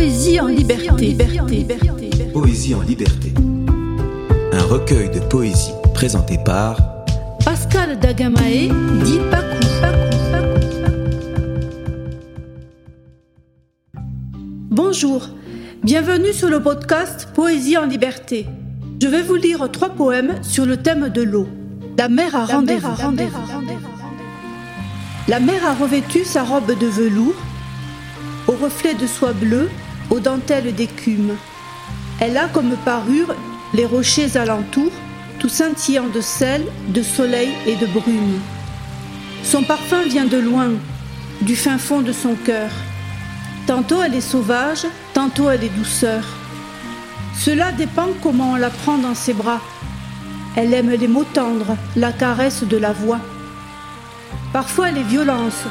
Poésie en liberté. Poésie en liberté. Un recueil de poésie présenté par Pascal Dagamae, dit Pacou. Bonjour, bienvenue sur le podcast Poésie en liberté. Je vais vous lire trois poèmes sur le thème de l'eau. La mer a rendez-vous. La mer a revêtu sa robe de velours, au reflet de soie bleue, aux dentelles d'écume. Elle a comme parure les rochers alentours, tout scintillant de sel, de soleil et de brume. Son parfum vient de loin, du fin fond de son cœur. Tantôt elle est sauvage, tantôt elle est douceur. Cela dépend comment on la prend dans ses bras. Elle aime les mots tendres, la caresse de la voix. Parfois elle est violence,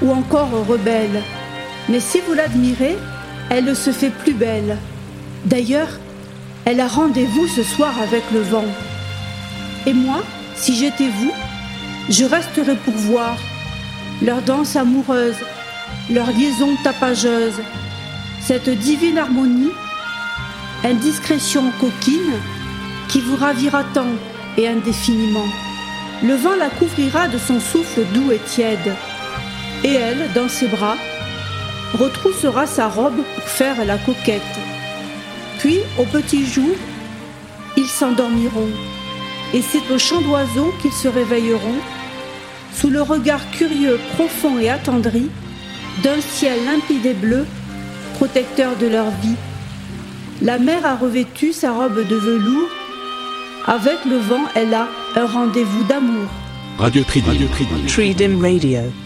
ou encore rebelle. Mais si vous l'admirez, elle se fait plus belle. D'ailleurs, elle a rendez-vous ce soir avec le vent. Et moi, si j'étais vous, je resterais pour voir leur danse amoureuse, leur liaison tapageuse, cette divine harmonie, indiscrétion coquine qui vous ravira tant et indéfiniment. Le vent la couvrira de son souffle doux et tiède, et elle, dans ses bras, retroussera sa robe pour faire la coquette. Puis, au petit jour, ils s'endormiront, et c'est au chant d'oiseaux qu'ils se réveilleront, sous le regard curieux, profond et attendri d'un ciel limpide et bleu, protecteur de leur vie. La mer a revêtu sa robe de velours, avec le vent, elle a un rendez-vous d'amour. Radio Tridim. Tridim Radio.